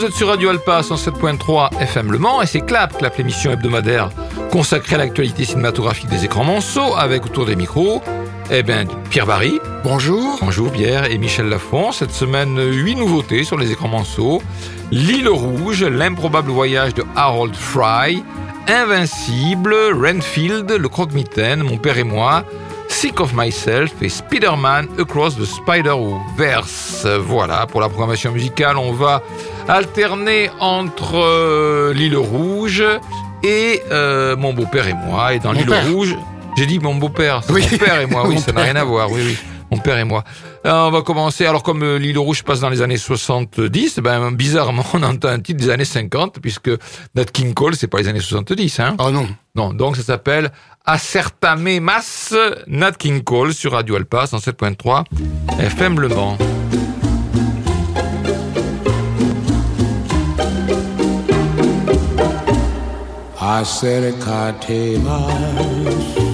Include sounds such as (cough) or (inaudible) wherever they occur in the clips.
Vous êtes sur Radio Alpa 107.3 FM Le Mans et c'est Clap, Clap l'émission hebdomadaire consacrée à l'actualité cinématographique des écrans monceaux avec autour des micros eh bien, Pierre Barry. Bonjour. Bonjour Pierre et Michel Lafont. Cette semaine, huit nouveautés sur les écrans monceaux. L'île rouge, l'improbable voyage de Harold Fry, Invincible, Renfield, Le Croque-Mitaine, Mon Père et moi, Sick of Myself et Spider-Man Across the Spider-Verse. Voilà, pour la programmation musicale, on va alterner entre euh, l'île rouge et euh, Mon beau-père et moi. Et dans l'île rouge, j'ai dit mon beau-père, c'est mon père et moi, (laughs) oui, ça n'a rien à voir, oui, oui. Mon père et moi. Euh, on va commencer. Alors, comme l'île rouge passe dans les années 70, ben, bizarrement, on entend un titre des années 50, puisque Nat King Cole, c'est pas les années 70, hein. Oh non. Non, donc ça s'appelle Acertame Mas, Nat King Cole sur Radio Alpa 107.3 FM Le Mans. Acércate más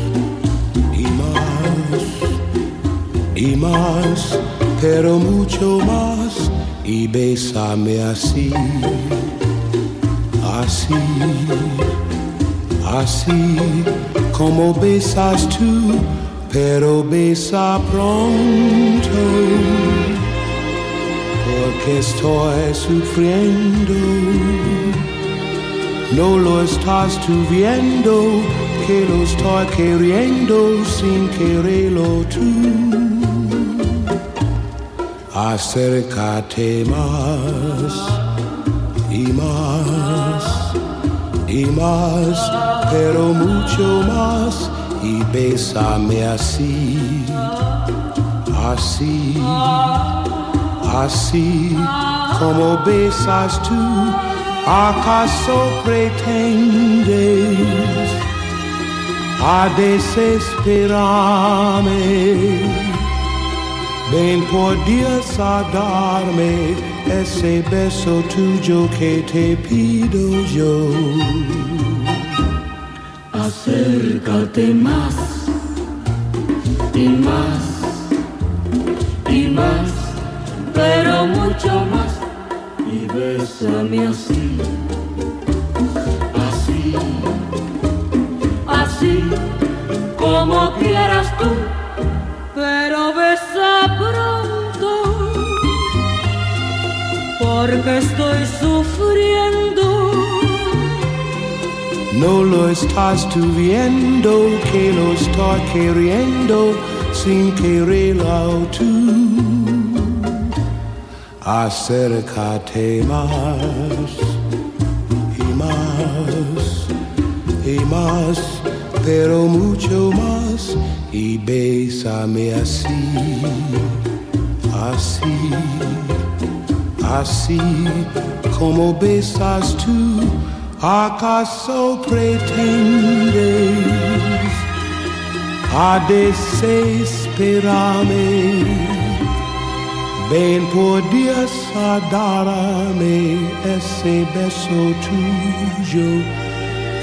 y más, pero mucho más, y bésame así, así, así, como besas tú, pero besa pronto, porque estoy sufriendo. No lo estás tú viendo, que lo estoy queriendo sin quererlo tú acércate más y más y más, pero mucho más y bésame así, así, así como besas tú. ¿Acaso pretendes a desesperarme? Ven por Dios a darme ese beso tuyo que te pido yo. Acércate más y más y más, pero mucho más bésame así, así, así como quieras tú pero besa pronto, porque estoy sufriendo. No lo estás tú viendo, que lo estoy queriendo sin quererlo tú. Acércate más y más y más, pero mucho más y bésame así, así, así como besas tú. ¿Acaso pretendes a desesperarme? Ben podia saudar-me esse beso tuyo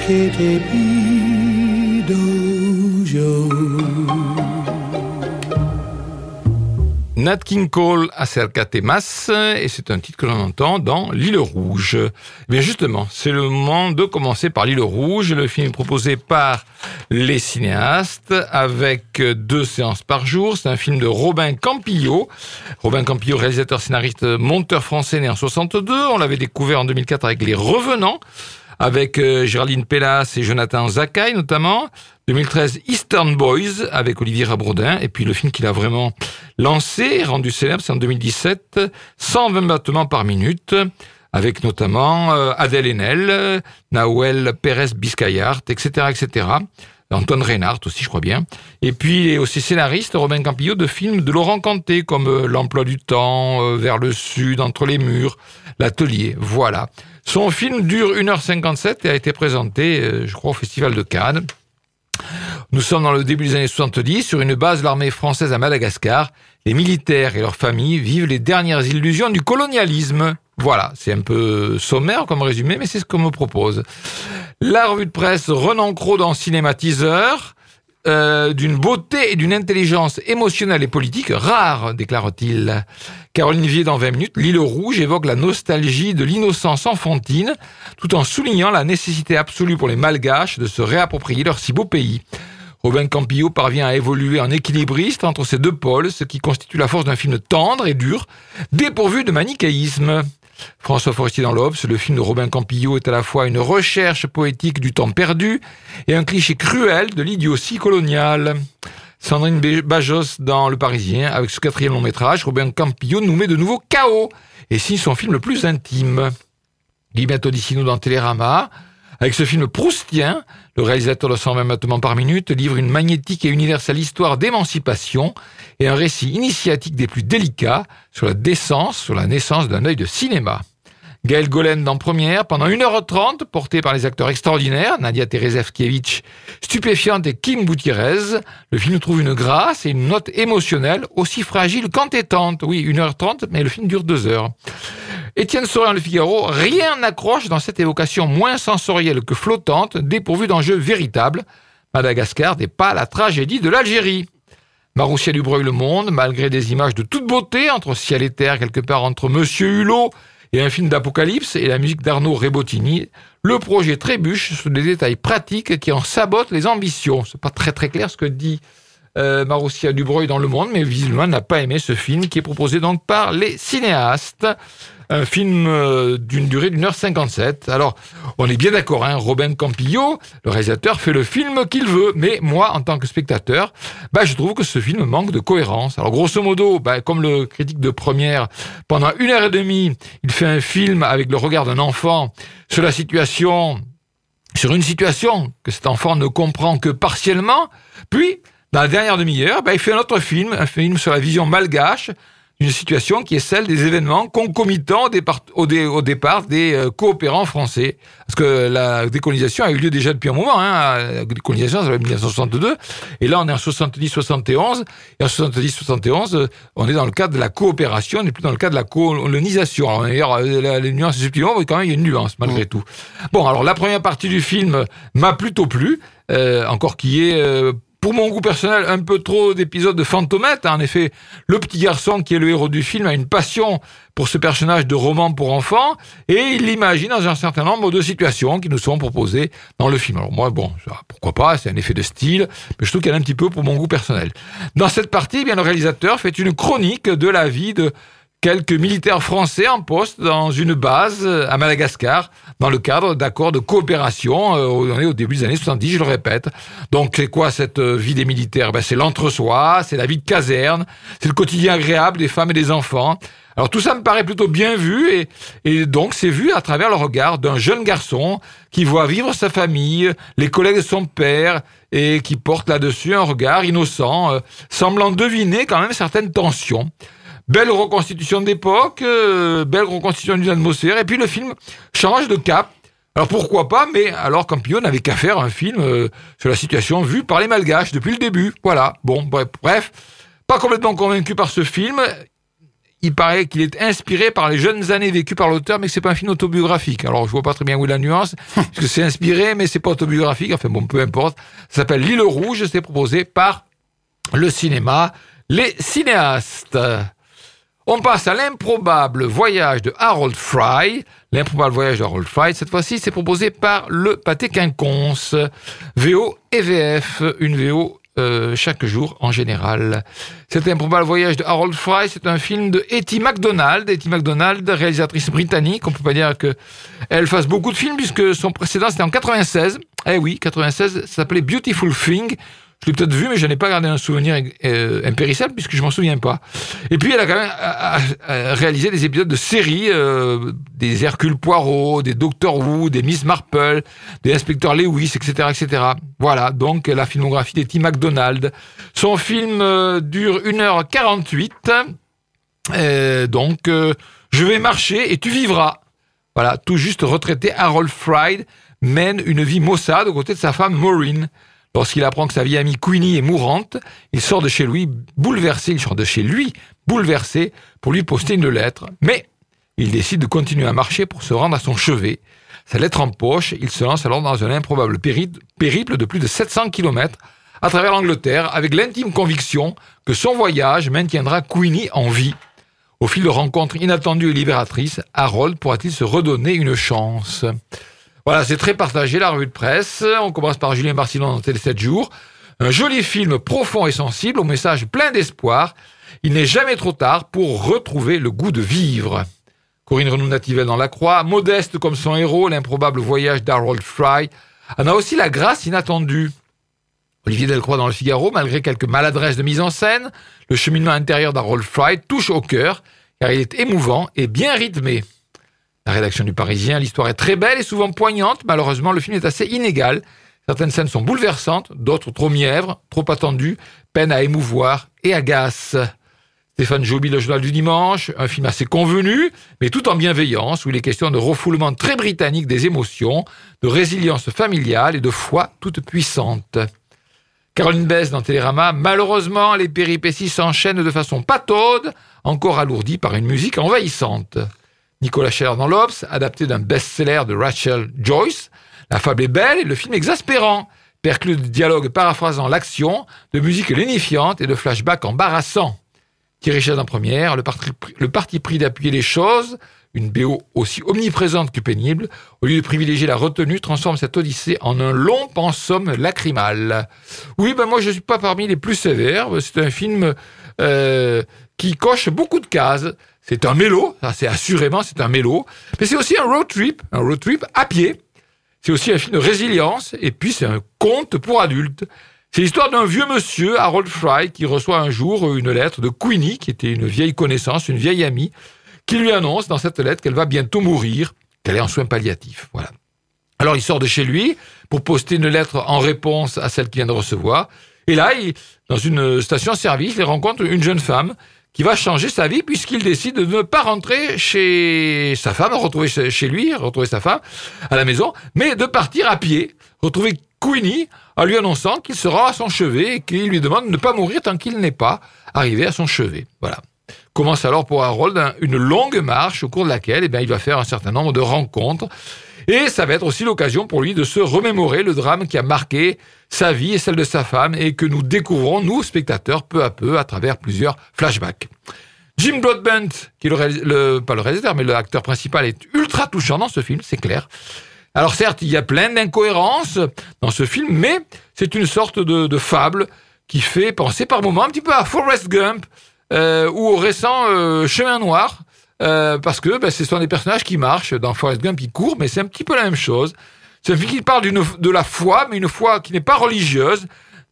que te pido yo. Nat King Cole, Acercate et c'est un titre que l'on entend dans L'île rouge. Eh bien justement, c'est le moment de commencer par L'île rouge, le film proposé par les cinéastes avec deux séances par jour. C'est un film de Robin Campillo. Robin Campillo, réalisateur, scénariste, monteur français né en 62. On l'avait découvert en 2004 avec Les Revenants avec euh, Géraldine Pellas et Jonathan Zakai notamment. 2013, Eastern Boys avec Olivier Rabrodin. Et puis le film qu'il a vraiment lancé, rendu célèbre, c'est en 2017, 120 battements par minute, avec notamment euh, Adèle Haenel, Nawel Pérez Biscayart, etc., etc. Antoine Reinhardt aussi, je crois bien. Et puis, il est aussi scénariste, Robin Campillo, de films de Laurent Canté, comme euh, L'emploi du temps, Vers le sud, Entre les murs, L'atelier. Voilà. Son film dure 1h57 et a été présenté, euh, je crois, au Festival de Cannes. Nous sommes dans le début des années 70, sur une base de l'armée française à Madagascar. Les militaires et leurs familles vivent les dernières illusions du colonialisme. Voilà, c'est un peu sommaire comme résumé, mais c'est ce qu'on me propose. La revue de presse Renan Cros dans Cinématiseur. euh, d'une beauté et d'une intelligence émotionnelle et politique rare, déclare-t-il. Caroline Vier, dans 20 minutes, L'île rouge évoque la nostalgie de l'innocence enfantine, tout en soulignant la nécessité absolue pour les malgaches de se réapproprier leur si beau pays. Robin Campillo parvient à évoluer en équilibriste entre ces deux pôles, ce qui constitue la force d'un film tendre et dur, dépourvu de manichéisme. François Forestier dans l'Obs, le film de Robin Campillo est à la fois une recherche poétique du temps perdu et un cliché cruel de l'idiotie coloniale. Sandrine Bajos dans Le Parisien, avec ce quatrième long métrage, Robin Campillo nous met de nouveau chaos et signe son film le plus intime. Guy Odissino dans Télérama, avec ce film proustien, le réalisateur de 120 battements par minute livre une magnétique et universelle histoire d'émancipation et un récit initiatique des plus délicats sur la décence, sur la naissance d'un œil de cinéma. Gaël Golen dans Première, pendant 1h30, porté par les acteurs extraordinaires, Nadia Terezevkiewicz, stupéfiante et Kim Gutiérrez, le film trouve une grâce et une note émotionnelle aussi fragile qu'entêtante. Oui, 1h30, mais le film dure 2 heures. Étienne Sorin Le Figaro, rien n'accroche dans cette évocation moins sensorielle que flottante, dépourvue d'enjeux véritables. Madagascar n'est pas la tragédie de l'Algérie. Maroussia Dubreuil Le Monde, malgré des images de toute beauté entre ciel et terre, quelque part entre Monsieur Hulot et un film d'apocalypse et la musique d'Arnaud Rebottini, le projet trébuche sur des détails pratiques qui en sabotent les ambitions. C'est pas très très clair ce que dit euh, Maroussia Dubreuil dans Le Monde, mais visiblement n'a pas aimé ce film qui est proposé donc par les cinéastes un film euh, d'une durée d'une heure cinquante-sept. Alors, on est bien d'accord, hein, Robin Campillo, le réalisateur, fait le film qu'il veut, mais moi, en tant que spectateur, bah, je trouve que ce film manque de cohérence. Alors, grosso modo, bah, comme le critique de première, pendant une heure et demie, il fait un film avec le regard d'un enfant sur la situation, sur une situation que cet enfant ne comprend que partiellement, puis, dans la dernière demi-heure, bah, il fait un autre film, un film sur la vision malgache, une situation qui est celle des événements concomitants au, au, départ des euh, coopérants français. Parce que la décolonisation a eu lieu déjà depuis un moment. Hein. La décolonisation, c'est en 1962. Et là, on est en 70-71. Et en 70-71, euh, on est dans le cadre de la coopération, on n'est plus dans le cadre de la colonisation. D'ailleurs, euh, la, les nuances subtilement, mais quand même, il y a une nuance, malgré mmh. tout. Bon, alors, la première partie du film m'a plutôt plu. Euh, encore qui est pour mon goût personnel, un peu trop d'épisodes de fantomètre. En effet, le petit garçon qui est le héros du film a une passion pour ce personnage de roman pour enfants et il l'imagine dans un certain nombre de situations qui nous sont proposées dans le film. Alors moi, bon, pourquoi pas, c'est un effet de style, mais je trouve qu'il y a un petit peu pour mon goût personnel. Dans cette partie, eh bien, le réalisateur fait une chronique de la vie de quelques militaires français en poste dans une base à Madagascar dans le cadre d'accords de coopération. Euh, on est au début des années 70, je le répète. Donc c'est quoi cette euh, vie des militaires? Ben, C'est l'entre-soi, c'est la vie de caserne, c'est le quotidien agréable des femmes et des enfants. Alors tout ça me paraît plutôt bien vu et, et donc c'est vu à travers le regard d'un jeune garçon qui voit vivre sa famille, les collègues de son père et qui porte là-dessus un regard innocent, euh, semblant deviner quand même certaines tensions. Belle reconstitution d'époque, euh, belle reconstitution d'une atmosphère, et puis le film change de cap. Alors pourquoi pas, mais alors Campillo n'avait qu'à faire un film euh, sur la situation vue par les Malgaches depuis le début. Voilà, bon, bref, pas complètement convaincu par ce film. Il paraît qu'il est inspiré par les jeunes années vécues par l'auteur, mais que c'est pas un film autobiographique. Alors je vois pas très bien où est la nuance, (laughs) parce que c'est inspiré, mais c'est pas autobiographique. Enfin bon, peu importe. Ça s'appelle L'île rouge, c'est proposé par le cinéma, les cinéastes. On passe à l'improbable voyage de Harold Fry. L'improbable voyage de Harold Fry, cette fois-ci, c'est proposé par le Pâté Quinconce. VO et VF, une VO euh, chaque jour en général. Cet improbable voyage de Harold Fry, c'est un film de Etty MacDonald. Etty MacDonald, réalisatrice britannique. On peut pas dire que elle fasse beaucoup de films puisque son précédent c'était en 96. Eh oui, 96, ça s'appelait Beautiful Thing. Je l'ai peut-être vu, mais je n'ai pas gardé un souvenir euh, impérissable puisque je m'en souviens pas. Et puis elle a quand même réalisé des épisodes de séries, euh, des Hercule Poirot, des Doctor Who, des Miss Marple, des Inspecteurs Lewis, etc., etc. Voilà, donc la filmographie d'Etty MacDonald. Son film euh, dure 1h48. donc, je vais marcher et tu vivras. Voilà, tout juste retraité, Harold Fried mène une vie maussade aux côtés de sa femme Maureen. Lorsqu'il apprend que sa vieille amie Queenie est mourante, il sort de chez lui bouleversé, il sort de chez lui bouleversé pour lui poster une lettre. Mais il décide de continuer à marcher pour se rendre à son chevet. Sa lettre en poche, il se lance alors dans un improbable périple de plus de 700 km à travers l'Angleterre avec l'intime conviction que son voyage maintiendra Queenie en vie. Au fil de rencontres inattendues et libératrices, Harold pourra-t-il se redonner une chance? Voilà, c'est très partagé la revue de presse. On commence par Julien Barcillon dans Télé 7 jours. Un joli film profond et sensible, au message plein d'espoir. Il n'est jamais trop tard pour retrouver le goût de vivre. Corinne Renou-Nativelle dans La Croix, modeste comme son héros, l'improbable voyage d'Harold Fry, en a aussi la grâce inattendue. Olivier Delcroix dans Le Figaro, malgré quelques maladresses de mise en scène, le cheminement intérieur d'Harold Fry touche au cœur, car il est émouvant et bien rythmé. La rédaction du Parisien, l'histoire est très belle et souvent poignante, malheureusement le film est assez inégal. Certaines scènes sont bouleversantes, d'autres trop mièvres, trop attendues, peinent à émouvoir et agacent. Stéphane Joby, Le Journal du Dimanche, un film assez convenu, mais tout en bienveillance, où il est question de refoulement très britannique des émotions, de résilience familiale et de foi toute puissante. Caroline Bess dans Télérama, malheureusement, les péripéties s'enchaînent de façon pataude, encore alourdies par une musique envahissante. Nicolas Scheller dans l'Obs, adapté d'un best-seller de Rachel Joyce, la fable est belle et le film exaspérant, perclus de dialogues paraphrasant l'action, de musique lénifiante et de flashbacks embarrassants. Thierry Richard en première, le parti, le parti pris d'appuyer les choses, une BO aussi omniprésente que pénible, au lieu de privilégier la retenue, transforme cette odyssée en un long pensum lacrymal. Oui, ben moi je ne suis pas parmi les plus sévères, c'est un film euh, qui coche beaucoup de cases. C'est un mélo, c'est assurément c'est un mélo, mais c'est aussi un road trip, un road trip à pied. C'est aussi un film de résilience, et puis c'est un conte pour adultes. C'est l'histoire d'un vieux monsieur, Harold Fry, qui reçoit un jour une lettre de Queenie, qui était une vieille connaissance, une vieille amie, qui lui annonce dans cette lettre qu'elle va bientôt mourir, qu'elle est en soins palliatifs. Voilà. Alors il sort de chez lui pour poster une lettre en réponse à celle qu'il vient de recevoir. Et là, dans une station-service, il rencontre une jeune femme qui va changer sa vie puisqu'il décide de ne pas rentrer chez sa femme, retrouver chez lui, retrouver sa femme à la maison, mais de partir à pied, retrouver Queenie en lui annonçant qu'il sera à son chevet et qu'il lui demande de ne pas mourir tant qu'il n'est pas arrivé à son chevet. Voilà. Commence alors pour Harold une longue marche au cours de laquelle eh bien, il va faire un certain nombre de rencontres. Et ça va être aussi l'occasion pour lui de se remémorer le drame qui a marqué sa vie et celle de sa femme et que nous découvrons, nous, spectateurs, peu à peu à travers plusieurs flashbacks. Jim Broadbent, qui est le, le, pas le réalisateur, mais l'acteur principal, est ultra touchant dans ce film, c'est clair. Alors certes, il y a plein d'incohérences dans ce film, mais c'est une sorte de, de, fable qui fait penser par moments un petit peu à Forrest Gump euh, ou au récent euh, Chemin Noir, euh, parce que ben, ce sont des personnages qui marchent. Dans Forrest Gump, ils courent, mais c'est un petit peu la même chose. C'est un film qui parle de la foi, mais une foi qui n'est pas religieuse,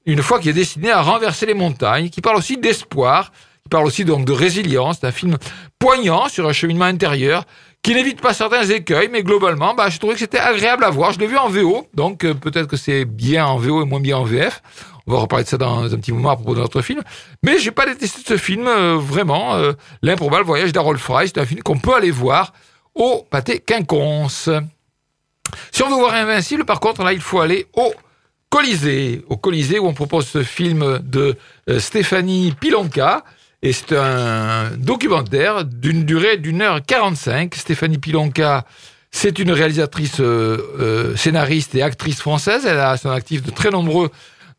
une foi qui est destinée à renverser les montagnes, qui parle aussi d'espoir, qui parle aussi donc de résilience. C'est un film poignant sur un cheminement intérieur qui n'évite pas certains écueils, mais globalement, bah, je trouvais que c'était agréable à voir. Je l'ai vu en VO, donc euh, peut-être que c'est bien en VO et moins bien en VF. On va reparler de ça dans un petit moment à propos de notre film. Mais j'ai pas détesté ce film, euh, vraiment. Euh, L'improbable voyage d'Harold Fry, c'est un film qu'on peut aller voir au pâté quinconce. Si on veut voir Invincible, par contre, là, il faut aller au Colisée. Au Colisée, où on propose ce film de Stéphanie Pilonka, et c'est un documentaire d'une durée d'une heure 45. Stéphanie Pilonka, c'est une réalisatrice, euh, euh, scénariste et actrice française. Elle a son actif de très nombreux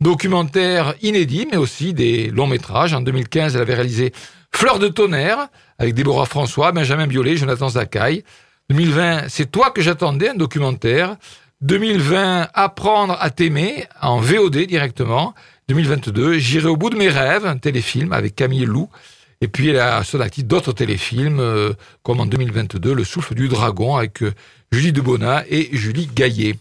documentaires inédits, mais aussi des longs métrages. En 2015, elle avait réalisé Fleur de tonnerre avec Déborah François, Benjamin Biolay, Jonathan Zakaï. 2020, c'est toi que j'attendais, un documentaire. 2020, Apprendre à t'aimer en VOD directement. 2022, J'irai au bout de mes rêves, un téléfilm avec Camille Lou. Et puis elle a actif d'autres téléfilms, euh, comme en 2022, Le souffle du dragon avec euh, Julie Debona et Julie Gaillet.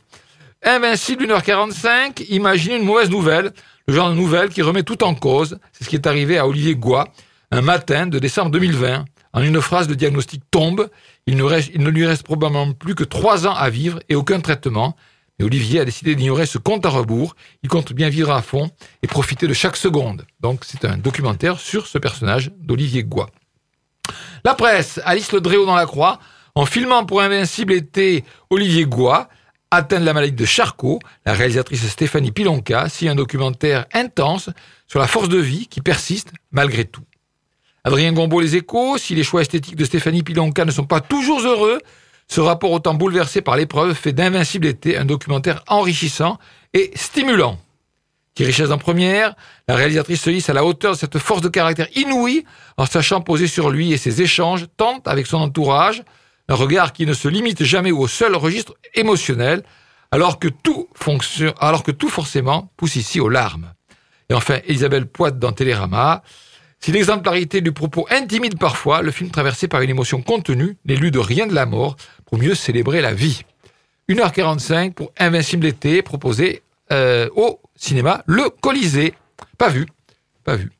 Invincible 1h45, imaginez une mauvaise nouvelle, le genre de nouvelle qui remet tout en cause. C'est ce qui est arrivé à Olivier Goua un matin de décembre 2020. En une phrase, le diagnostic tombe. Il ne, il ne lui reste probablement plus que trois ans à vivre et aucun traitement. Olivier a décidé d'ignorer ce compte à rebours. Il compte bien vivre à fond et profiter de chaque seconde. Donc c'est un documentaire sur ce personnage d'Olivier Goua. La presse, Alice Le Dréau dans la croix, en filmant pour Invincible été Olivier Goua, atteint de la maladie de Charcot, la réalisatrice Stéphanie Pilonka signe un documentaire intense sur la force de vie qui persiste malgré tout. Adrien Gombeau, Les Échos, si les choix esthétiques de Stéphanie Pilonka ne sont pas toujours heureux, ce rapport autant bouleversé par l'épreuve fait d'Invincible été un documentaire enrichissant et stimulant. richesse en première, la réalisatrice se hisse à la hauteur de cette force de caractère inouïe en sachant poser sur lui et ses échanges, tant avec son entourage, un regard qui ne se limite jamais au seul registre émotionnel, alors que tout alors que tout forcément pousse ici aux larmes. Et enfin, Elisabeth Poite dans Télérama. Si l'exemplarité du propos intimide parfois, le film traversé par une émotion contenue n'est lu de rien de la mort pour mieux célébrer la vie. 1h45 pour Invincible été, proposé euh, au cinéma Le Colisée. Pas vu, pas vu.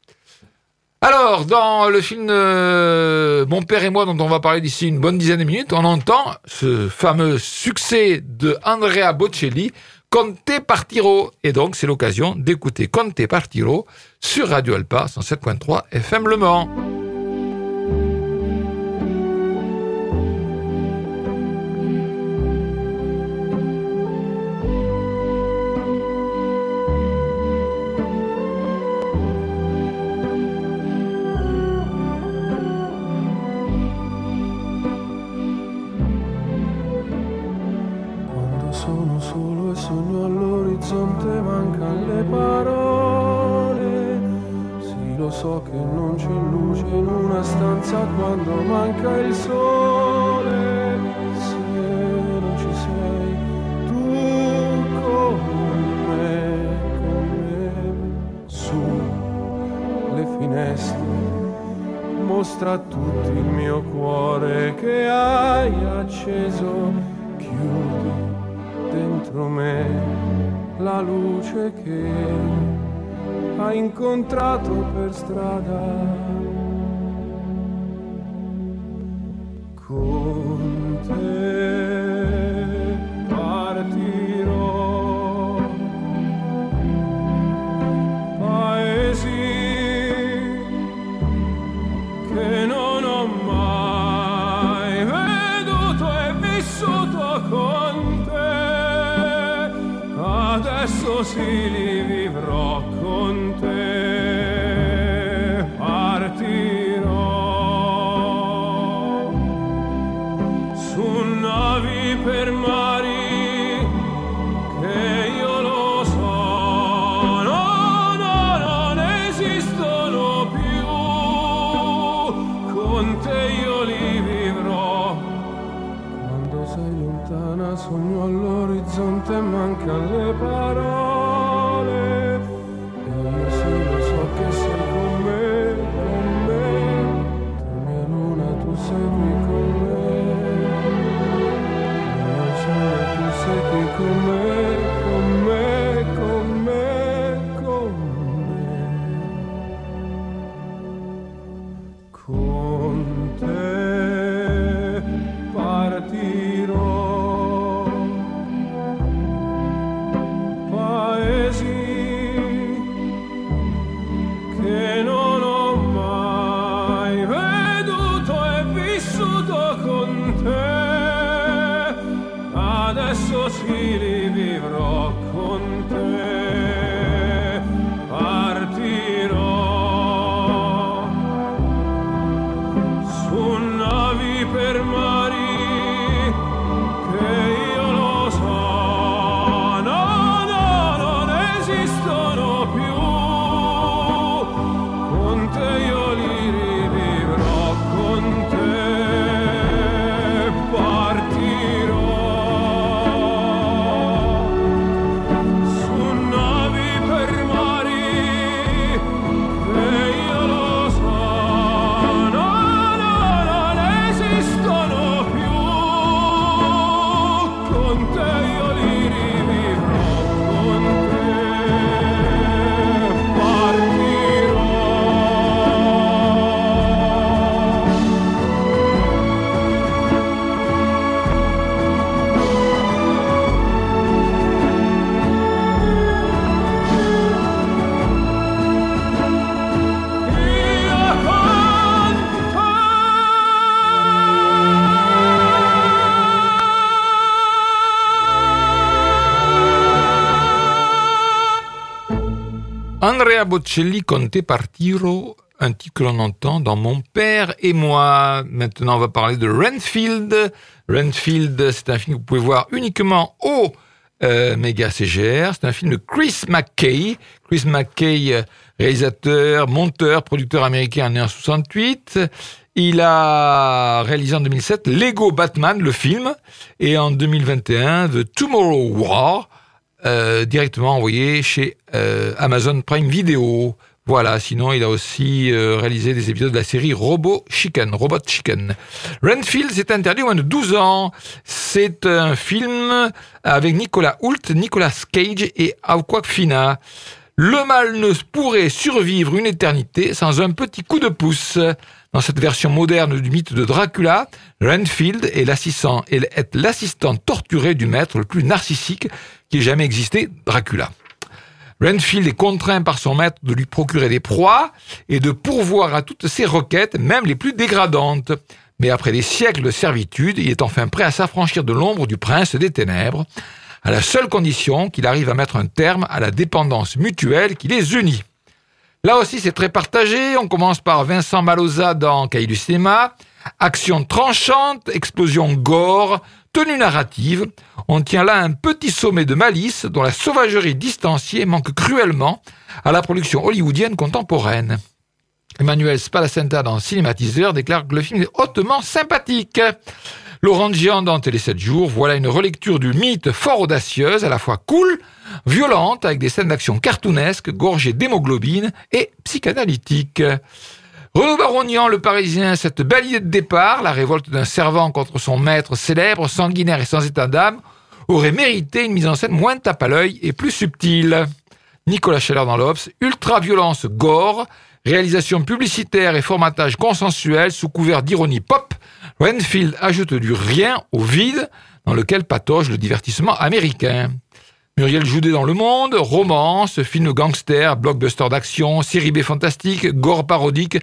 Alors, dans le film euh, Mon père et moi, dont on va parler d'ici une bonne dizaine de minutes, on entend ce fameux succès de Andrea Bocelli, Conte Partiro. Et donc, c'est l'occasion d'écouter Conte Partiro sur Radio Alpa 107.3 FM Le Mans. così li vivrò con te. hermano. Andrea Bocelli Conte Partiro, un titre que l'on entend dans Mon père et moi. Maintenant, on va parler de Renfield. Renfield, c'est un film que vous pouvez voir uniquement au euh, méga CGR. C'est un film de Chris McKay. Chris McKay, euh, réalisateur, monteur, producteur américain en 68. Il a réalisé en 2007 Lego Batman, le film, et en 2021 The Tomorrow War, euh, directement envoyé chez euh, Amazon Prime Video. Voilà, sinon il a aussi euh, réalisé des épisodes de la série Robot Chicken, Robot Chicken. Renfield s'est interdit au moins de 12 ans. C'est un film avec Nicolas Hoult, Nicolas Cage et Awkwafina. Le mal ne pourrait survivre une éternité sans un petit coup de pouce. Dans cette version moderne du mythe de Dracula, Renfield est l'assistant, est l'assistant torturé du maître le plus narcissique qui ait jamais existé, Dracula. Renfield est contraint par son maître de lui procurer des proies et de pourvoir à toutes ses requêtes, même les plus dégradantes. Mais après des siècles de servitude, il est enfin prêt à s'affranchir de l'ombre du prince des ténèbres, à la seule condition qu'il arrive à mettre un terme à la dépendance mutuelle qui les unit. Là aussi, c'est très partagé. On commence par Vincent Maloza dans Cahiers du cinéma. Action tranchante, explosion gore, tenue narrative. On tient là un petit sommet de malice dont la sauvagerie distanciée manque cruellement à la production hollywoodienne contemporaine. Emmanuel Spalacenta dans Cinématiseur déclare que le film est hautement sympathique. Laurent Gian dans Télé 7 jours, voilà une relecture du mythe fort audacieuse, à la fois cool, violente, avec des scènes d'action cartoonesques, gorgées d'hémoglobine et psychanalytiques. Renaud Barognan, le Parisien, cette belle idée de départ, la révolte d'un servant contre son maître célèbre, sanguinaire et sans état d'âme, aurait mérité une mise en scène moins tape à l'œil et plus subtile. Nicolas Scheller dans l'Obs, ultra-violence gore, réalisation publicitaire et formatage consensuel sous couvert d'ironie pop, Renfield ajoute du rien au vide dans lequel patauge le divertissement américain. Muriel Joudet dans Le Monde, romance, film gangster, blockbuster d'action, série B fantastique, gore parodique.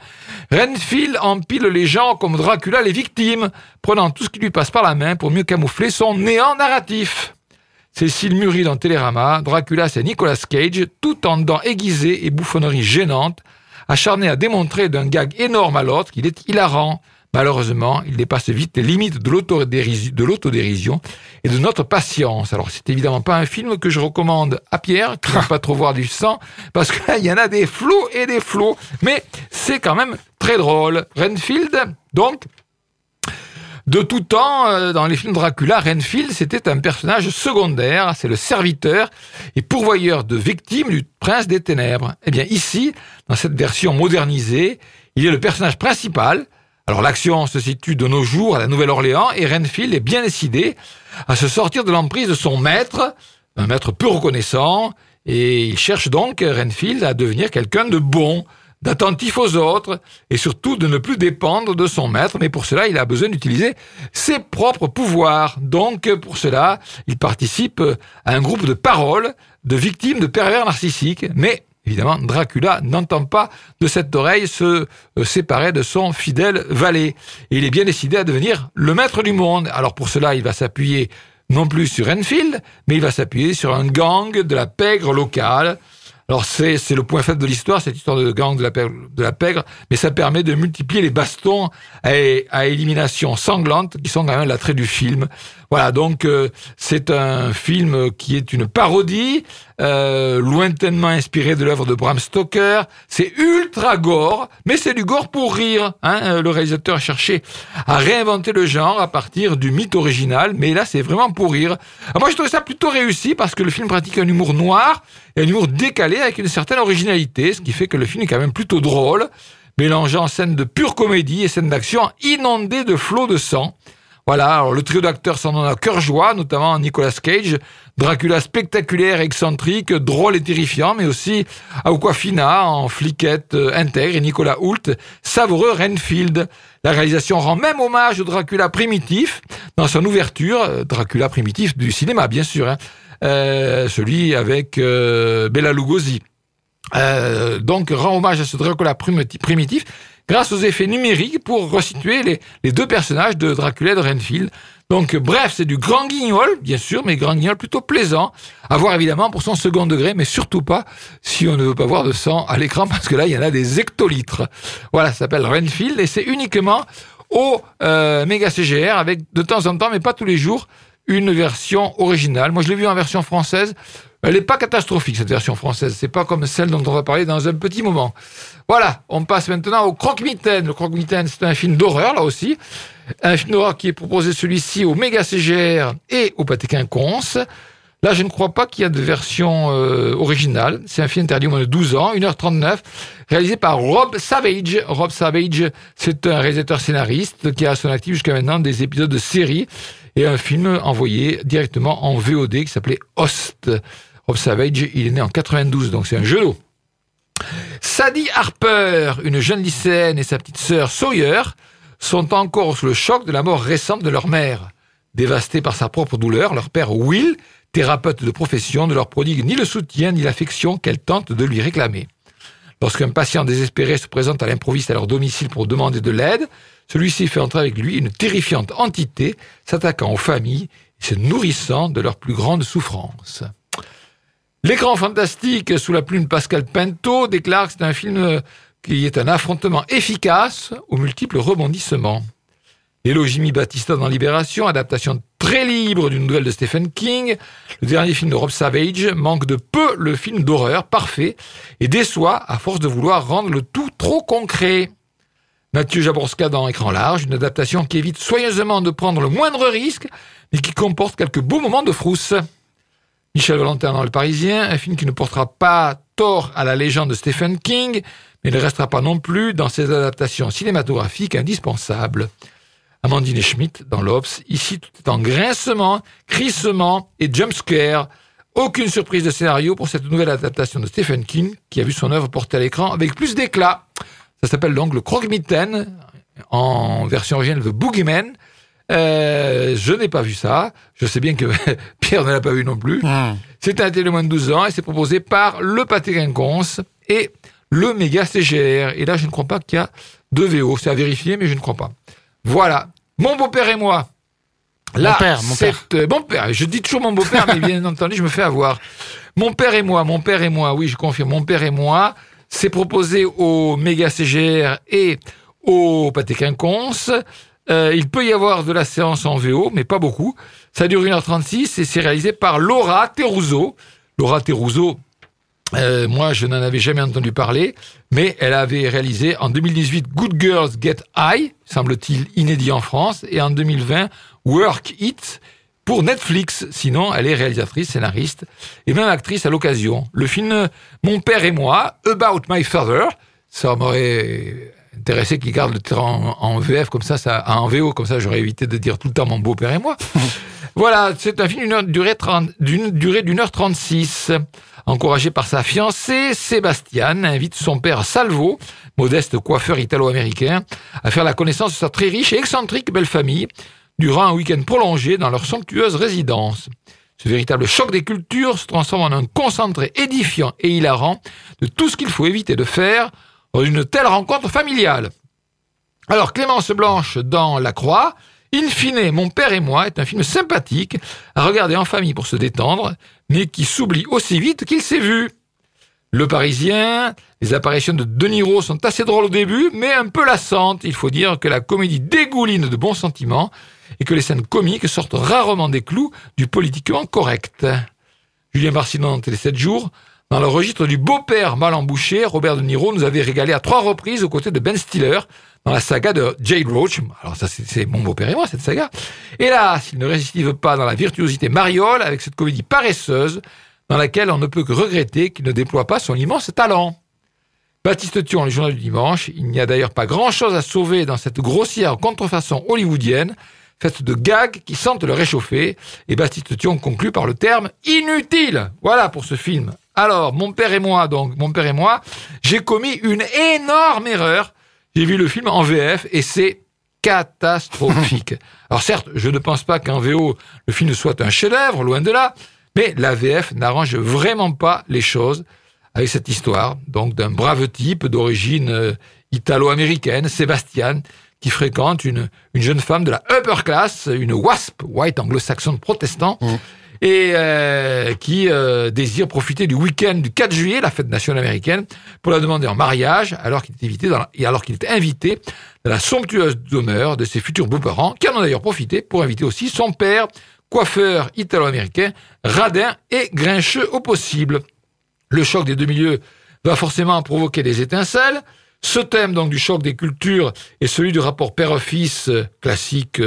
Renfield empile les gens comme Dracula les victimes, prenant tout ce qui lui passe par la main pour mieux camoufler son néant narratif. Cécile Murie dans Télérama, Dracula c'est Nicolas Cage, tout en dents aiguisées et bouffonneries gênantes, acharné à démontrer d'un gag énorme à l'autre qu'il est hilarant. Malheureusement, il dépasse vite les limites de l'autodérision et de notre patience. Alors, c'est évidemment pas un film que je recommande à Pierre, qui pas trop voir du sang, parce que il y en a des flots et des flots. Mais c'est quand même très drôle. Renfield, donc, de tout temps, euh, dans les films Dracula, Renfield, c'était un personnage secondaire, c'est le serviteur et pourvoyeur de victimes du prince des ténèbres. Eh bien, ici, dans cette version modernisée, il est le personnage principal, alors l'action se situe de nos jours à la Nouvelle-Orléans et Renfield est bien décidé à se sortir de l'emprise de son maître, un maître peu reconnaissant, et il cherche donc, Renfield, à devenir quelqu'un de bon, d'attentif aux autres, et surtout de ne plus dépendre de son maître, mais pour cela, il a besoin d'utiliser ses propres pouvoirs. Donc, pour cela, il participe à un groupe de paroles de victimes de pervers narcissiques, mais Évidemment, Dracula n'entend pas de cette oreille se euh, séparer de son fidèle valet. Et il est bien décidé à devenir le maître du monde. Alors pour cela, il va s'appuyer non plus sur Enfield, mais il va s'appuyer sur un gang de la pègre locale. Alors c'est le point faible de l'histoire, cette histoire de gang de la, pègre, de la pègre, mais ça permet de multiplier les bastons à, à élimination sanglante qui sont quand même l'attrait du film. Voilà, donc euh, c'est un film qui est une parodie, euh, lointainement inspiré de l'œuvre de Bram Stoker. C'est ultra gore, mais c'est du gore pour rire. Hein. Euh, le réalisateur a cherché à réinventer le genre à partir du mythe original, mais là c'est vraiment pour rire. Alors moi je trouve ça plutôt réussi parce que le film pratique un humour noir et un humour décalé avec une certaine originalité, ce qui fait que le film est quand même plutôt drôle, mélangeant scènes de pure comédie et scènes d'action inondées de flots de sang. Voilà, alors le trio d'acteurs s'en donne à cœur joie, notamment Nicolas Cage, Dracula spectaculaire, excentrique, drôle et terrifiant, mais aussi Aquafina en fliquette euh, intègre et Nicolas Hoult, savoureux Renfield. La réalisation rend même hommage au Dracula primitif dans son ouverture, euh, Dracula primitif du cinéma bien sûr, hein, euh, celui avec euh, Bela Lugosi. Donc rend hommage à ce Dracula primitif grâce aux effets numériques pour resituer les, deux personnages de Dracula et de Renfield. Donc bref, c'est du grand guignol, bien sûr, mais grand guignol plutôt plaisant, à voir évidemment pour son second degré, mais surtout pas si on ne veut pas voir de sang à l'écran, (laughs) parce que là, il y en a des hectolitres. Voilà, ça s'appelle Renfield, et c'est uniquement au euh, méga CGR, avec de temps en temps, mais pas tous les jours, une version originale. Moi, je l'ai vu en version française. Elle n'est pas catastrophique, cette version française. C'est pas comme celle dont on va parler dans un petit moment. Voilà, on passe maintenant au Croque-Mitaine. Le Croque-Mitaine, c'est un film d'horreur, là aussi. Un film d'horreur qui est proposé, celui-ci, au Méga CGR et au Pâté Quinconce. Là, je ne crois pas qu'il y a de version euh, originale. C'est un film interdit au moins de 12 ans, 1h39, réalisé par Rob Savage. Rob Savage, c'est un réalisateur scénariste qui a à son actif jusqu'à maintenant des épisodes de série et un film envoyé directement en VOD qui s'appelait Host. Rob Savage, il est né en 92, donc c'est un d'eau. Sadie Harper, une jeune lycéenne et sa petite sœur Sawyer sont encore sous le choc de la mort récente de leur mère. Dévastés par sa propre douleur, leur père Will thérapeute de profession, ne leur prodigue ni le soutien ni l'affection qu'elle tente de lui réclamer. Lorsqu'un patient désespéré se présente à l'improviste à leur domicile pour demander de l'aide, celui-ci fait entrer avec lui une terrifiante entité s'attaquant aux familles et se nourrissant de leurs plus grandes souffrances. L'écran fantastique sous la plume Pascal Pinto déclare que c'est un film qui est un affrontement efficace aux multiples rebondissements. Hello Jimmy Battista dans Libération, adaptation très libre d'une nouvelle de Stephen King. Le dernier film de Rob Savage manque de peu le film d'horreur parfait et déçoit à force de vouloir rendre le tout trop concret. Mathieu Jaborska dans Écran large, une adaptation qui évite soigneusement de prendre le moindre risque, mais qui comporte quelques beaux moments de frousse. Michel Valentin dans Le Parisien, un film qui ne portera pas tort à la légende de Stephen King, mais ne restera pas non plus dans ses adaptations cinématographiques indispensables. Amandine Schmidt dans l'Obs. Ici, tout est en grincement, crissement et jumpscare. Aucune surprise de scénario pour cette nouvelle adaptation de Stephen King, qui a vu son œuvre portée à l'écran avec plus d'éclat. Ça s'appelle donc le Croque-Mitaine, en version originale de Boogeyman. Euh, je n'ai pas vu ça. Je sais bien que (laughs) Pierre ne l'a pas vu non plus. Hmm. C'est un télé moins de 12 ans et c'est proposé par le Pâté Quinconce et le Méga CGR. Et là, je ne crois pas qu'il y a de VO. C'est à vérifier, mais je ne crois pas. Voilà. Mon beau-père et moi. Là, mon père, mon père. Euh, mon père. Je dis toujours mon beau-père, mais bien (laughs) entendu, je me fais avoir. Mon père et moi, mon père et moi, oui, je confirme, mon père et moi, c'est proposé au méga CGR et au Pâté Quinconce. Euh, il peut y avoir de la séance en VO, mais pas beaucoup. Ça dure 1h36 et c'est réalisé par Laura Teruso. Laura Teruso, euh, moi, je n'en avais jamais entendu parler, mais elle avait réalisé en 2018 Good Girls Get High, semble-t-il inédit en France, et en 2020 Work It pour Netflix. Sinon, elle est réalisatrice, scénariste et même actrice à l'occasion. Le film Mon père et moi, About My Father, ça m'aurait intéressé qu'il garde le terrain en, VF comme ça, ça, en VO comme ça, j'aurais évité de dire tout le temps mon beau-père et moi. (laughs) voilà, c'est un film d'une durée d'une heure 36. Encouragé par sa fiancée, Sébastien invite son père Salvo, modeste coiffeur italo-américain, à faire la connaissance de sa très riche et excentrique belle famille durant un week-end prolongé dans leur somptueuse résidence. Ce véritable choc des cultures se transforme en un concentré édifiant et hilarant de tout ce qu'il faut éviter de faire une telle rencontre familiale. Alors Clémence Blanche dans La Croix, In fine, Mon père et moi est un film sympathique à regarder en famille pour se détendre, mais qui s'oublie aussi vite qu'il s'est vu. Le Parisien, les apparitions de De Niro sont assez drôles au début, mais un peu lassantes. Il faut dire que la comédie dégouline de bons sentiments et que les scènes comiques sortent rarement des clous du politiquement correct. Julien Barcinon Télé 7 jours, dans le registre du beau-père mal embouché, Robert De Niro nous avait régalé à trois reprises aux côtés de Ben Stiller dans la saga de Jade Roach. Alors ça, c'est mon beau-père et moi, cette saga. Et là, s'il ne récidive pas dans la virtuosité mariole avec cette comédie paresseuse dans laquelle on ne peut que regretter qu'il ne déploie pas son immense talent. Baptiste Thion, le journal du dimanche, il n'y a d'ailleurs pas grand-chose à sauver dans cette grossière contrefaçon hollywoodienne, faite de gags qui sentent le réchauffer, et Baptiste Thion conclut par le terme inutile. Voilà pour ce film. Alors, mon père et moi, donc, mon père et moi, j'ai commis une énorme erreur j'ai vu le film en VF et c'est catastrophique. (laughs) Alors certes, je ne pense pas qu'en VO, le film soit un chef-d'œuvre, loin de là, mais la VF n'arrange vraiment pas les choses avec cette histoire, donc d'un brave type d'origine euh, italo-américaine, Sébastien, qui fréquente une, une jeune femme de la upper class, une WASP, white anglo-saxon protestant, mmh et euh, qui euh, désire profiter du week-end du 4 juillet, la fête nationale américaine, pour la demander en mariage, alors qu'il la, alors qu'il est invité dans la somptueuse demeure de ses futurs beaux-parents, qui en ont d'ailleurs profité pour inviter aussi son père, coiffeur italo-américain, radin et grincheux au possible. Le choc des deux milieux va forcément provoquer des étincelles. Ce thème donc du choc des cultures et celui du rapport père-fils euh, classique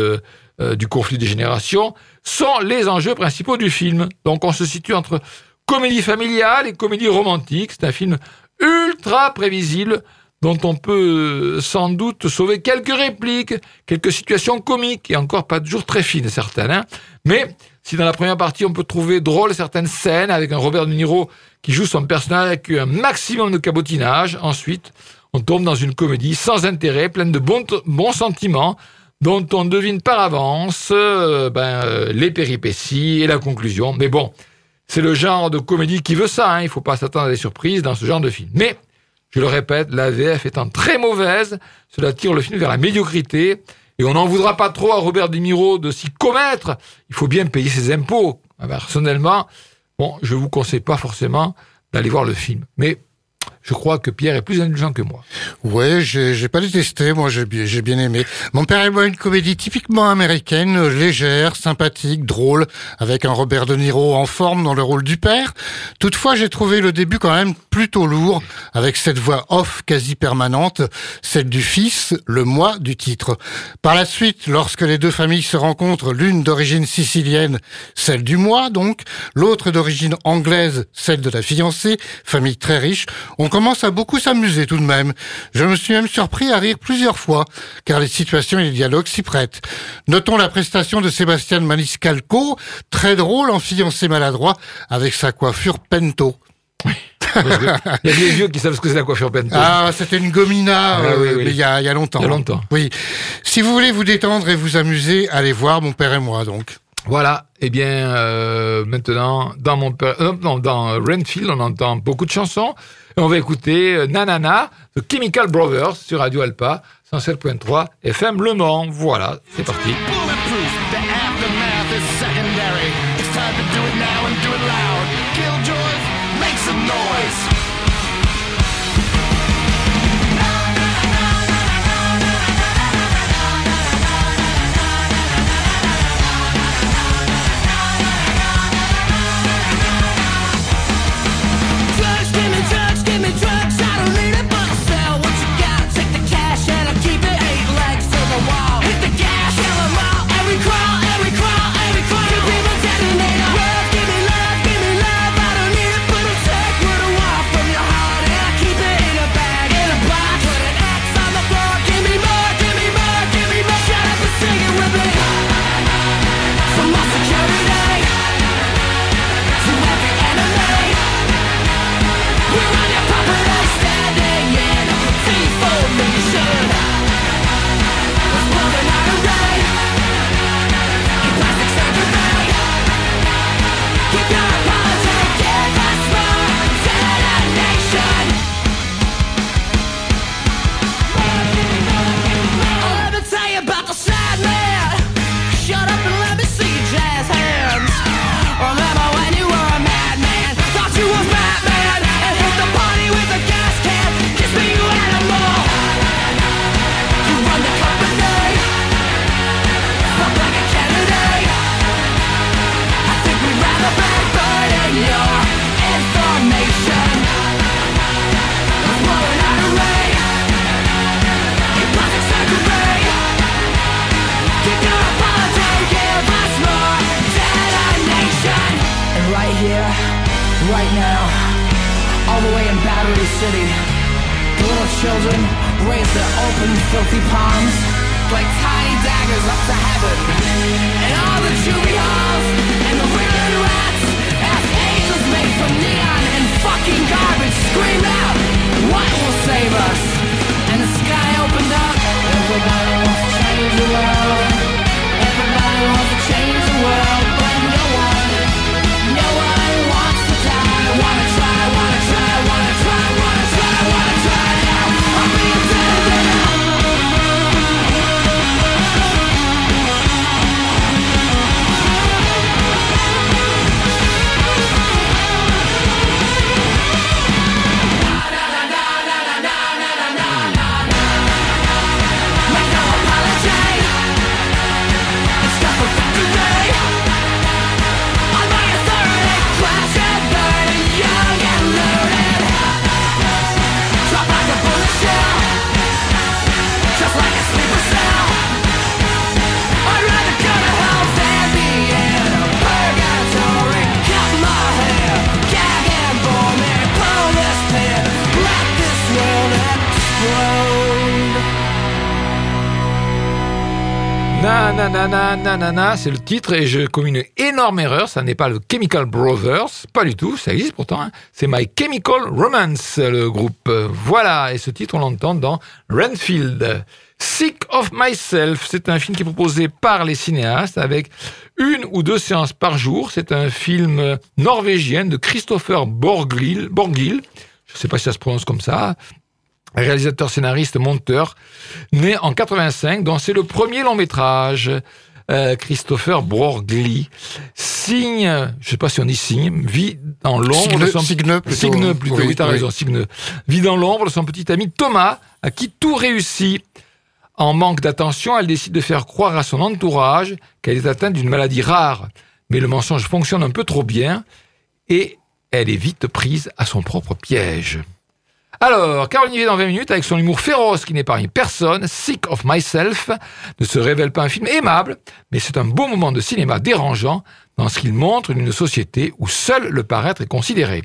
euh, du conflit des générations sont les enjeux principaux du film. Donc on se situe entre comédie familiale et comédie romantique. C'est un film ultra prévisible dont on peut sans doute sauver quelques répliques, quelques situations comiques, et encore pas toujours très fines certaines. Hein. Mais si dans la première partie on peut trouver drôle certaines scènes avec un Robert De Niro qui joue son personnage avec un maximum de cabotinage, ensuite on tombe dans une comédie sans intérêt, pleine de bons sentiments, dont on devine par avance euh, ben, euh, les péripéties et la conclusion. Mais bon, c'est le genre de comédie qui veut ça, hein. il ne faut pas s'attendre à des surprises dans ce genre de film. Mais, je le répète, la VF étant très mauvaise, cela tire le film vers la médiocrité, et on n'en voudra pas trop à Robert De Niro de s'y commettre, il faut bien payer ses impôts. Personnellement, bon, je vous conseille pas forcément d'aller voir le film. Mais je crois que Pierre est plus indulgent que moi. Ouais, j'ai pas détesté, moi j'ai bien, bien aimé. Mon père et moi, une comédie typiquement américaine, légère, sympathique, drôle, avec un Robert De Niro en forme dans le rôle du père. Toutefois, j'ai trouvé le début quand même plutôt lourd, avec cette voix off quasi permanente, celle du fils, le moi du titre. Par la suite, lorsque les deux familles se rencontrent, l'une d'origine sicilienne, celle du moi donc, l'autre d'origine anglaise, celle de la fiancée, famille très riche, on commence à beaucoup s'amuser tout de même. Je me suis même surpris à rire plusieurs fois, car les situations et les dialogues s'y prêtent. Notons la prestation de Sébastien Maniscalco, très drôle en fiancé maladroit, avec sa coiffure pento. Il y a des vieux qui savent ce que c'est la coiffure pento. Ah, c'était une gomina, ah euh, mais il y, a, il y a longtemps. Il y a longtemps. Oui. Si vous voulez vous détendre et vous amuser, allez voir Mon Père et moi, donc. Voilà, eh bien, euh, maintenant, dans mon euh, non, dans Renfield, on entend beaucoup de chansons. Et on va écouter euh, Nanana, The Chemical Brothers sur Radio Alpa, 107.3 FM Le Mans. Voilà, c'est parti. save us. And the sky opened up. Na na na na na na na, c'est le titre et je commets une énorme erreur. Ça n'est pas le Chemical Brothers, pas du tout. Ça existe pourtant. hein. C'est My Chemical Romance, le groupe. Voilà. Et ce titre, on l'entend dans Renfield. Sick of Myself, c'est un film qui est proposé par les cinéastes avec une ou deux séances par jour. C'est un film norvégien de Christopher Borgil. Borgil. Je ne sais pas si ça se prononce comme ça réalisateur, scénariste, monteur, né en 85, dont c'est le premier long métrage. Euh, Christopher Borgli signe, je sais pas si on dit signe, vit dans l'ombre de Signe, son Signe plutôt. Signe plutôt, oui, t'as raison, Signe. Vit dans l'ombre de son petit ami Thomas, à qui tout réussit. En manque d'attention, elle décide de faire croire à son entourage qu'elle est atteinte d'une maladie rare. Mais le mensonge fonctionne un peu trop bien et elle est vite prise à son propre piège. Alors, Caroline Vier dans 20 minutes, avec son humour féroce qui n'épargne personne, Sick of Myself, ne se révèle pas un film aimable, mais c'est un beau moment de cinéma dérangeant dans ce qu'il montre d'une société où seul le paraître est considéré.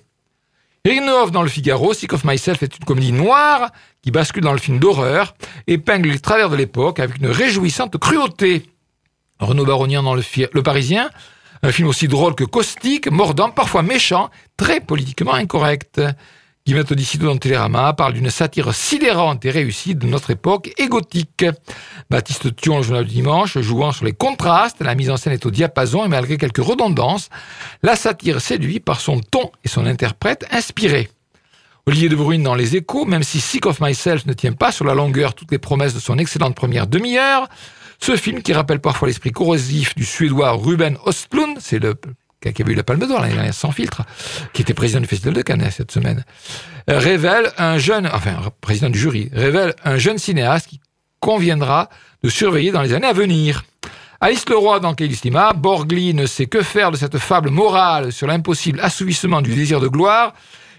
Eric Nehoff dans Le Figaro, Sick of Myself est une comédie noire qui bascule dans le film d'horreur, épingle les travers de l'époque avec une réjouissante cruauté. Renaud Baronian dans le Parisien, un film aussi drôle que caustique, mordant, parfois méchant, très politiquement incorrect. Guillemette Odissito dans Télérama parle d'une satire sidérante et réussie de notre époque et gothique. Baptiste Thion, le journal du dimanche, jouant sur les contrastes, la mise en scène est au diapason et malgré quelques redondances, la satire séduit par son ton et son interprète inspiré. Olivier de Bruyne dans Les Échos, même si Sick of Myself ne tient pas sur la longueur toutes les promesses de son excellente première demi-heure, ce film qui rappelle parfois l'esprit corrosif du Suédois Ruben Östlund, c'est le qui avait eu la Palme d'Or l'année dernière sans filtre, qui était président du Festival de Cannes cette semaine, euh, révèle un jeune, enfin président du jury, révèle un jeune cinéaste qui conviendra de surveiller dans les années à venir. Alice Leroy dans Kélistima, Borgli ne sait que faire de cette fable morale sur l'impossible assouvissement du désir de gloire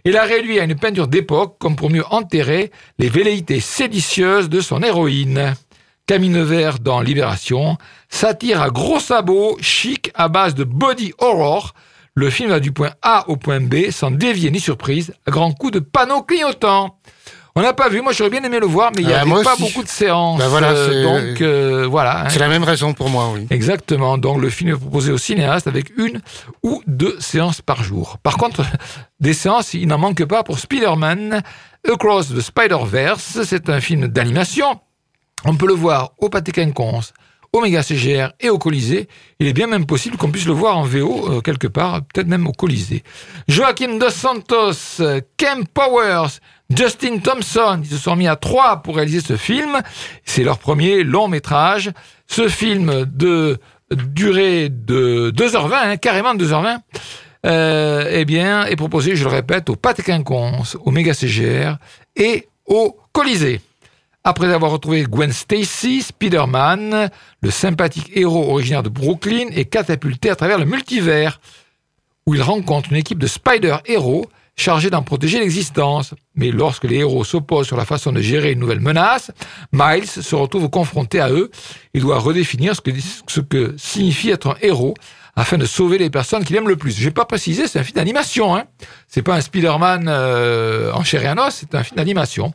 et la réduit à une peinture d'époque comme pour mieux enterrer les velléités séditieuses de son héroïne. Camille Nevers dans Libération, satire à gros sabots, chic à base de body horror. Le film va du point A au point B sans dévier ni surprise, à grands coups de panneaux clignotants. On n'a pas vu, moi j'aurais bien aimé le voir, mais il n'y Ah, avait moi pas aussi. beaucoup de séances. Bah voilà, euh, c'est- donc euh, voilà. hein. C'est la même raison pour moi, oui. Exactement. Donc le film est proposé aux cinéastes avec une ou deux séances par jour. Par contre, (laughs) des séances, il n'en manque pas pour Spider-Man Across the Spider-Verse. C'est un film d'animation. On peut le voir au Pâté Quinconce, au Méga CGR et au Colisée. Il est bien même possible qu'on puisse le voir en VO euh, quelque part, peut-être même au Colisée. Joaquin Dos Santos, Ken Powers, Justin Thompson, ils se sont mis à trois pour réaliser ce film. C'est leur premier long métrage. Ce film de durée de 2h20, hein, carrément 2h20, euh, eh bien, est proposé, je le répète, au Pâté Quinconce, au Méga CGR et au Colisée. Après avoir retrouvé Gwen Stacy, Spider-Man, le sympathique héros originaire de Brooklyn, est catapulté à travers le multivers, où il rencontre une équipe de Spider-Héros chargés d'en protéger l'existence. Mais lorsque les héros s'opposent sur la façon de gérer une nouvelle menace, Miles se retrouve confronté à eux et doit redéfinir ce que, signifie être un héros afin de sauver les personnes qu'il aime le plus. Je n'ai pas précisé, c'est un film d'animation. Hein. C'est pas un Spider-Man euh, en chair et en os, c'est un film d'animation.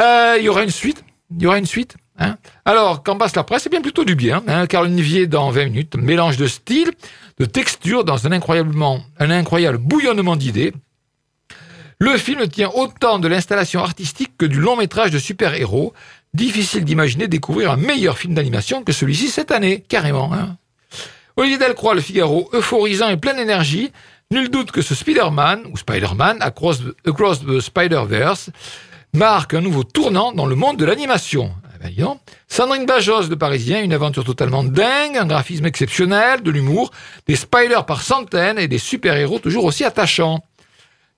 Euh, Il y aura une suite. Il y une suite. Hein. Alors, qu'en passe la presse, c'est bien plutôt du bien. Hein. Caroline Vier dans 20 minutes, mélange de style, de texture dans un, incroyable bouillonnement d'idées. Le film tient autant de l'installation artistique que du long métrage de super-héros. Difficile d'imaginer découvrir un meilleur film d'animation que celui-ci cette année, carrément. Hein. Olivier Delcroix, Le Figaro, euphorisant et plein d'énergie. Nul doute que ce Spider-Man, ou Spider-Man, Across the Spider-Verse, marque un nouveau tournant dans le monde de l'animation. Ah ben. Sandrine Bajos de Parisien, une aventure totalement dingue, un graphisme exceptionnel, de l'humour, des spiders par centaines et des super-héros toujours aussi attachants.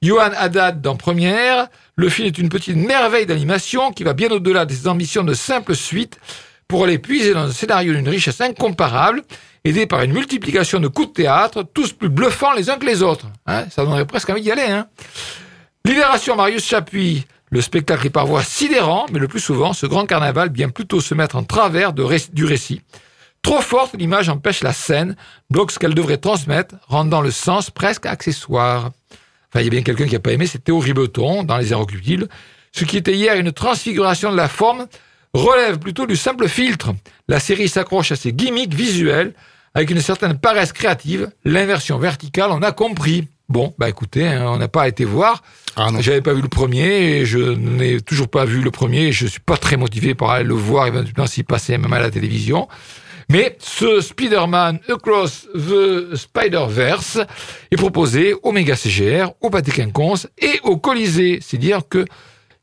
Johan Haddad dans Première, le film est une petite merveille d'animation qui va bien au-delà des ambitions de simple suite pour aller puiser dans un scénario d'une richesse incomparable, aidé par une multiplication de coups de théâtre, tous plus bluffants les uns que les autres. Hein, ça donnerait presque envie d'y aller. Hein. Libération Marius Chapuis, le spectacle est par voie sidérant, mais le plus souvent, ce grand carnaval vient plutôt se mettre en travers du récit. Trop forte, l'image empêche la scène, bloque ce qu'elle devrait transmettre, rendant le sens presque accessoire. Enfin, il y a bien quelqu'un qui n'a pas aimé, c'est Théo Ribeton dans Les Aérocutiles. Ce qui était hier une transfiguration de la forme relève plutôt du simple filtre. La série s'accroche à ses gimmicks visuels avec une certaine paresse créative. L'inversion verticale, on a compris. Bon, bah écoutez, hein, on n'a pas été voir. Ah. J'avais pas vu le premier et je n'ai toujours pas vu le premier. et Je suis pas très motivé par aller le voir éventuellement s'il passait même à la télévision. Mais ce Spider-Man Across the Spider-Verse est proposé au Méga CGR, au Pâté Quinconce et au Colisée. C'est dire que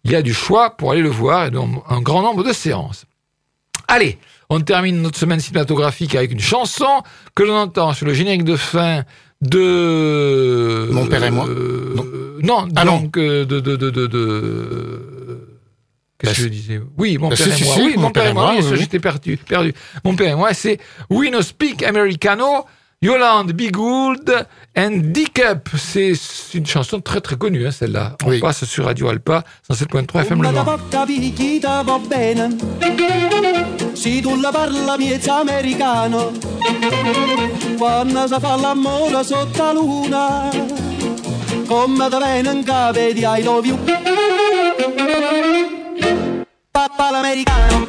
il y a du choix pour aller le voir et donc un grand nombre de séances. Allez, on termine notre semaine cinématographique avec une chanson que l'on entend sur le générique de fin de... Mon père et moi. Euh, non, Ah non. donc euh, de... de, de, de, de- Qu'est-ce Bah, que je disais? Oui, mon père et moi. oui, mon père et moi. J'étais perdu, perdu. Mon père et moi, c'est We No Speak Americano, Yolande Be Good and D-Cup. C'est une chanson très très connue, hein, celle-là. On Oui. passe sur Radio Alpa, 107.3 FM Le va bene Se tu la parla miezza americano Quando si fa l'amore sotto la luna Come te in capo di I love you Papà l'americano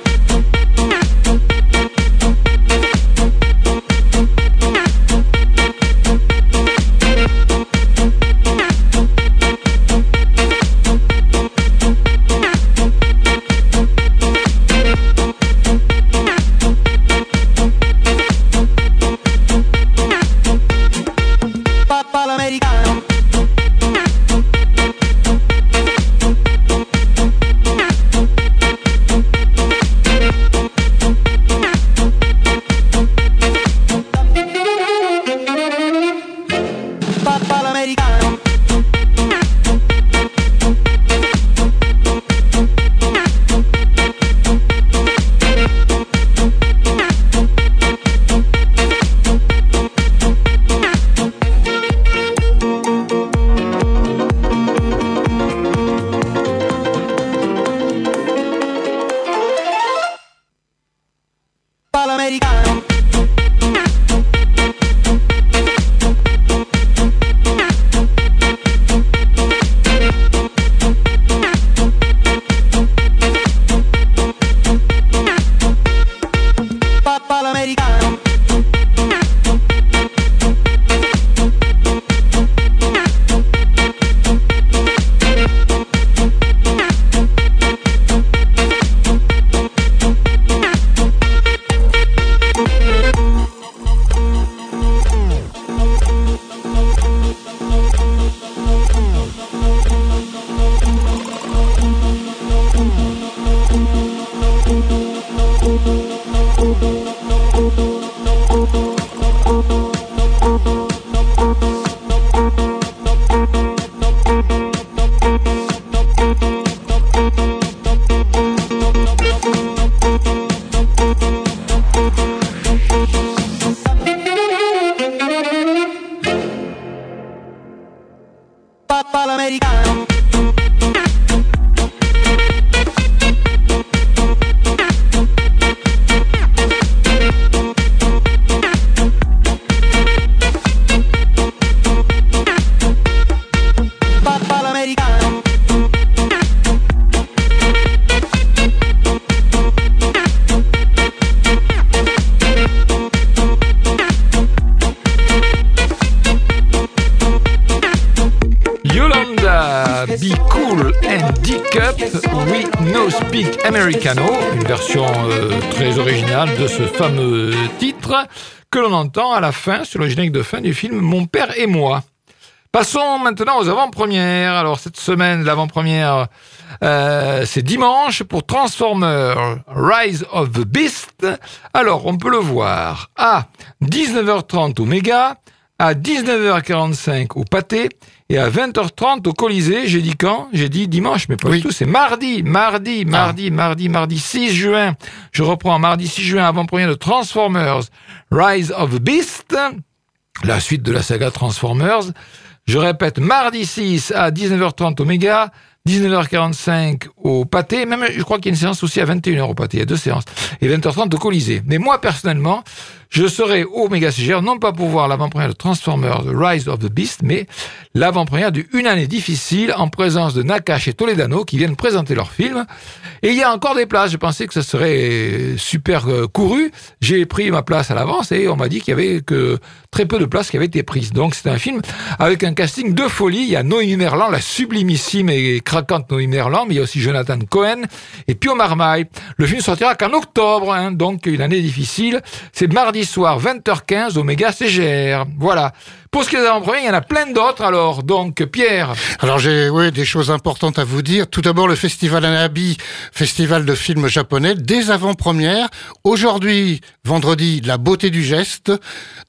à la fin, sur le générique de fin du film Mon père et moi. Passons maintenant aux avant-premières. Alors cette semaine, l'avant-première, euh, c'est dimanche pour Transformers Rise of the Beast. Alors on peut le voir à 19h30 au Méga, à 19h45 au Pâté et à 20h30 au Colisée. J'ai dit quand? J'ai dit dimanche, mais pas Oui. du tout. C'est mardi, mardi, mardi, mardi, mardi 6 juin. Je reprends mardi 6 juin avant-première de Transformers Rise of the Beast la suite de la saga Transformers. Je répète, mardi 6 à 19h30 au Méga, 19h45 au Pâté, même je crois qu'il y a une séance aussi à 21h au Pâté, il y a deux séances, et 20h30 au Colisée. Mais moi, personnellement, Je serai au Méga CGR, non pas pour voir l'avant-première de Transformers The Rise of the Beast, mais l'avant-première du Une année difficile en présence de Nakash et Toledano qui viennent présenter leur film. Et il y a encore des places. Je pensais que ce serait super euh, couru. J'ai pris ma place à l'avance et on m'a dit qu'il y avait que très peu de places qui avaient été prises. Donc c'est un film avec un casting de folie. Il y a Noémie Merlan, la sublimissime et craquante Noémie Merlan, mais il y a aussi Jonathan Cohen et Pio Marmaille. Le film sortira qu'en octobre, hein, donc une année difficile. C'est mardi soir, 20h15 au Méga CGR. Voilà. Pour ce qui est des avant-premières, il y en a plein d'autres alors. Donc, Pierre. Alors j'ai oui, des choses importantes à vous dire. Tout d'abord, le Festival Anabi, festival de films japonais, des avant-premières. Aujourd'hui, vendredi, La beauté du geste.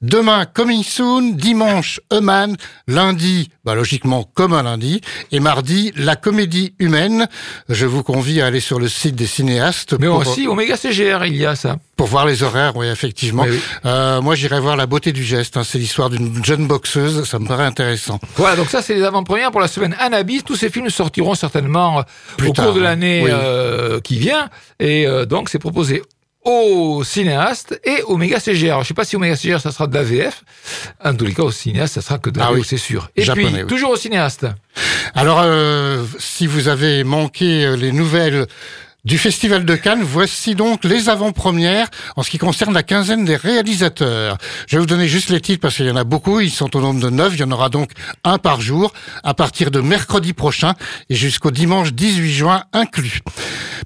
Demain, Coming Soon. Dimanche, Eman. Lundi, bah, logiquement comme un lundi. Et mardi, La comédie humaine. Je vous convie à aller sur le site des cinéastes. Mais pour- aussi au Méga CGR, il y a ça. Pour voir les horaires, oui, effectivement. Oui, oui. Euh, moi, j'irai voir La beauté du geste. hein. C'est l'histoire d'une jeune boxeuse. Ça me paraît intéressant. Voilà, donc ça c'est les avant-premières pour la semaine Anabis. Tous ces films sortiront certainement euh, Plus au tard, cours de hein. l'année Oui. euh, qui vient. Et euh, donc c'est proposé aux cinéastes et au méga CGR. Je sais pas si au méga CGR ça sera de la VF. En tous les cas, au cinéaste, ça sera que de la Ah oui. c'est sûr. Et Japonais, puis, oui. toujours au cinéaste. Alors, euh, si vous avez manqué les nouvelles du Festival de Cannes, voici donc les avant-premières en ce qui concerne la quinzaine des réalisateurs. Je vais vous donner juste les titres parce qu'il y en a beaucoup, ils sont au nombre de neuf, il y en aura donc un par jour à partir de mercredi prochain et jusqu'au dimanche 18 juin inclus.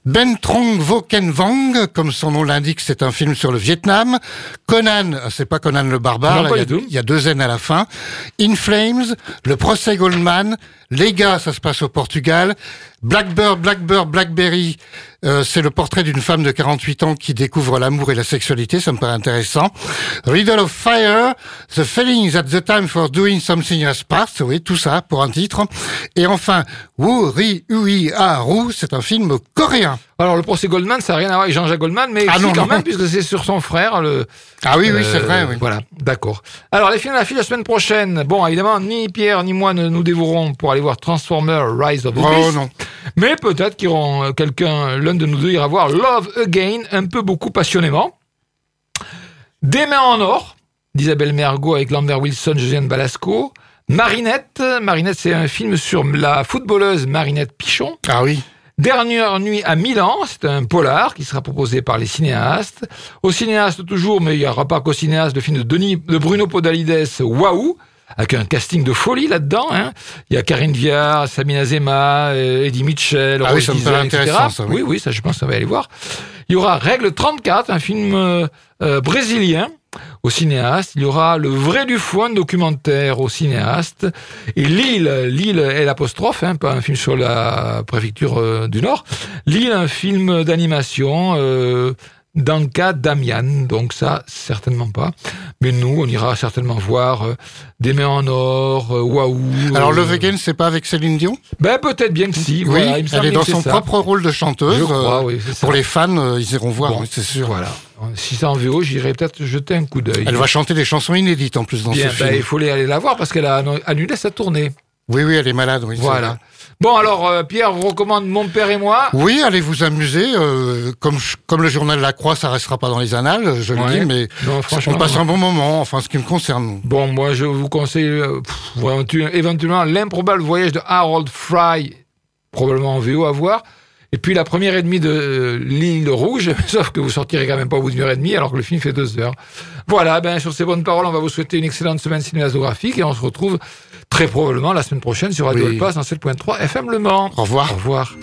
Ben Trong Vo Ken Vang, comme son nom l'indique, c'est un film sur le Vietnam. Conan, c'est pas Conan le barbare, y il y a deux N à la fin. In Flames, le procès Goldman, Les gars, ça se passe au Portugal. Blackbird, Blackbird, Blackberry, euh, c'est le portrait d'une femme de 48 ans qui découvre l'amour et la sexualité, ça me paraît intéressant. Riddle of Fire, The Feelings at the Time for Doing Something Has Passed, oui, tout ça pour un titre. Et enfin, Wu Ri Ui A Ru, c'est un film coréen. Alors le procès Goldman, ça n'a rien à voir avec Jean-Jacques Goldman, mais Ah non, quand non. même, puisque c'est sur son frère. Le, Ah oui, oui, c'est Euh, vrai, oui. Voilà, d'accord. Alors, les films à la la semaine prochaine. Bon, évidemment, ni Pierre ni moi ne nous dévourons pour aller voir Transformers Rise of the Oh Beast. non. Mais peut-être qu'iront euh, quelqu'un, l'un de nous deux ira voir Love Again, un peu beaucoup passionnément. Des mains en or, d'Isabelle Mergot avec Lambert Wilson, Josiane Balasco. Marinette, Marinette, c'est un film sur la footballeuse Marinette Pichon. Ah oui. Dernière nuit à Milan, c'est un polar qui sera proposé par les cinéastes. Au cinéaste toujours, mais il n'y aura pas qu'au cinéaste, le film de, Denis, de Bruno Podalides, Waouh, avec un casting de folie là-dedans. Hein. Il y a Karine Viard, Samina Zema, euh, Eddie Mitchell, Ah oui, Rose ça Diesel, intéressant, ça, oui. oui, oui, ça je pense qu'on va aller voir. Il y aura Règle 34, un film euh, euh, brésilien au cinéaste. Il y aura Le vrai du fou, un documentaire au cinéaste. Et Lille, Lille est l'apostrophe, hein, pas un film sur la préfecture euh, du Nord. Lille, un film d'animation. Euh, Danka Damian, donc ça, certainement pas. Mais nous, on ira certainement voir euh, Des mains en or, euh, Waouh. Alors, Love Again, c'est pas avec Céline Dion? Ben, peut-être bien que si. Oui, voilà, il me elle est dans son propre rôle de chanteuse. Je crois, euh, oui. Pour les fans, euh, ils iront voir, Bon, oui, c'est sûr. Voilà. Si c'est en VO, j'irai peut-être jeter un coup d'œil. Elle va chanter des chansons inédites en plus dans Bien, ce ben, film. il faut aller la voir parce qu'elle a annulé sa tournée. Oui, oui, elle est malade, oui. Voilà. Bon, alors, euh, Pierre vous recommande Mon père et moi. Oui, allez vous amuser. euh, comme, je- comme le journal La Croix, ça restera pas dans les annales, je Ouais. le dis, mais Non, franchement. on passe un bon moment, enfin, ce qui me concerne. Bon, moi, je vous conseille euh, pff, éventu- éventuellement l'improbable voyage de Harold Fry, probablement en VO à voir. Et puis la première et demie de euh, l'île rouge, (laughs) sauf que vous sortirez quand même pas au bout d'une heure et demie, alors que le film fait deux heures. Voilà, ben sur ces bonnes paroles, on va vous souhaiter une excellente semaine cinématographique et on se retrouve très probablement la semaine prochaine sur Radio Oui. Alpa 107.3 FM Le Mans. Au revoir. Au revoir.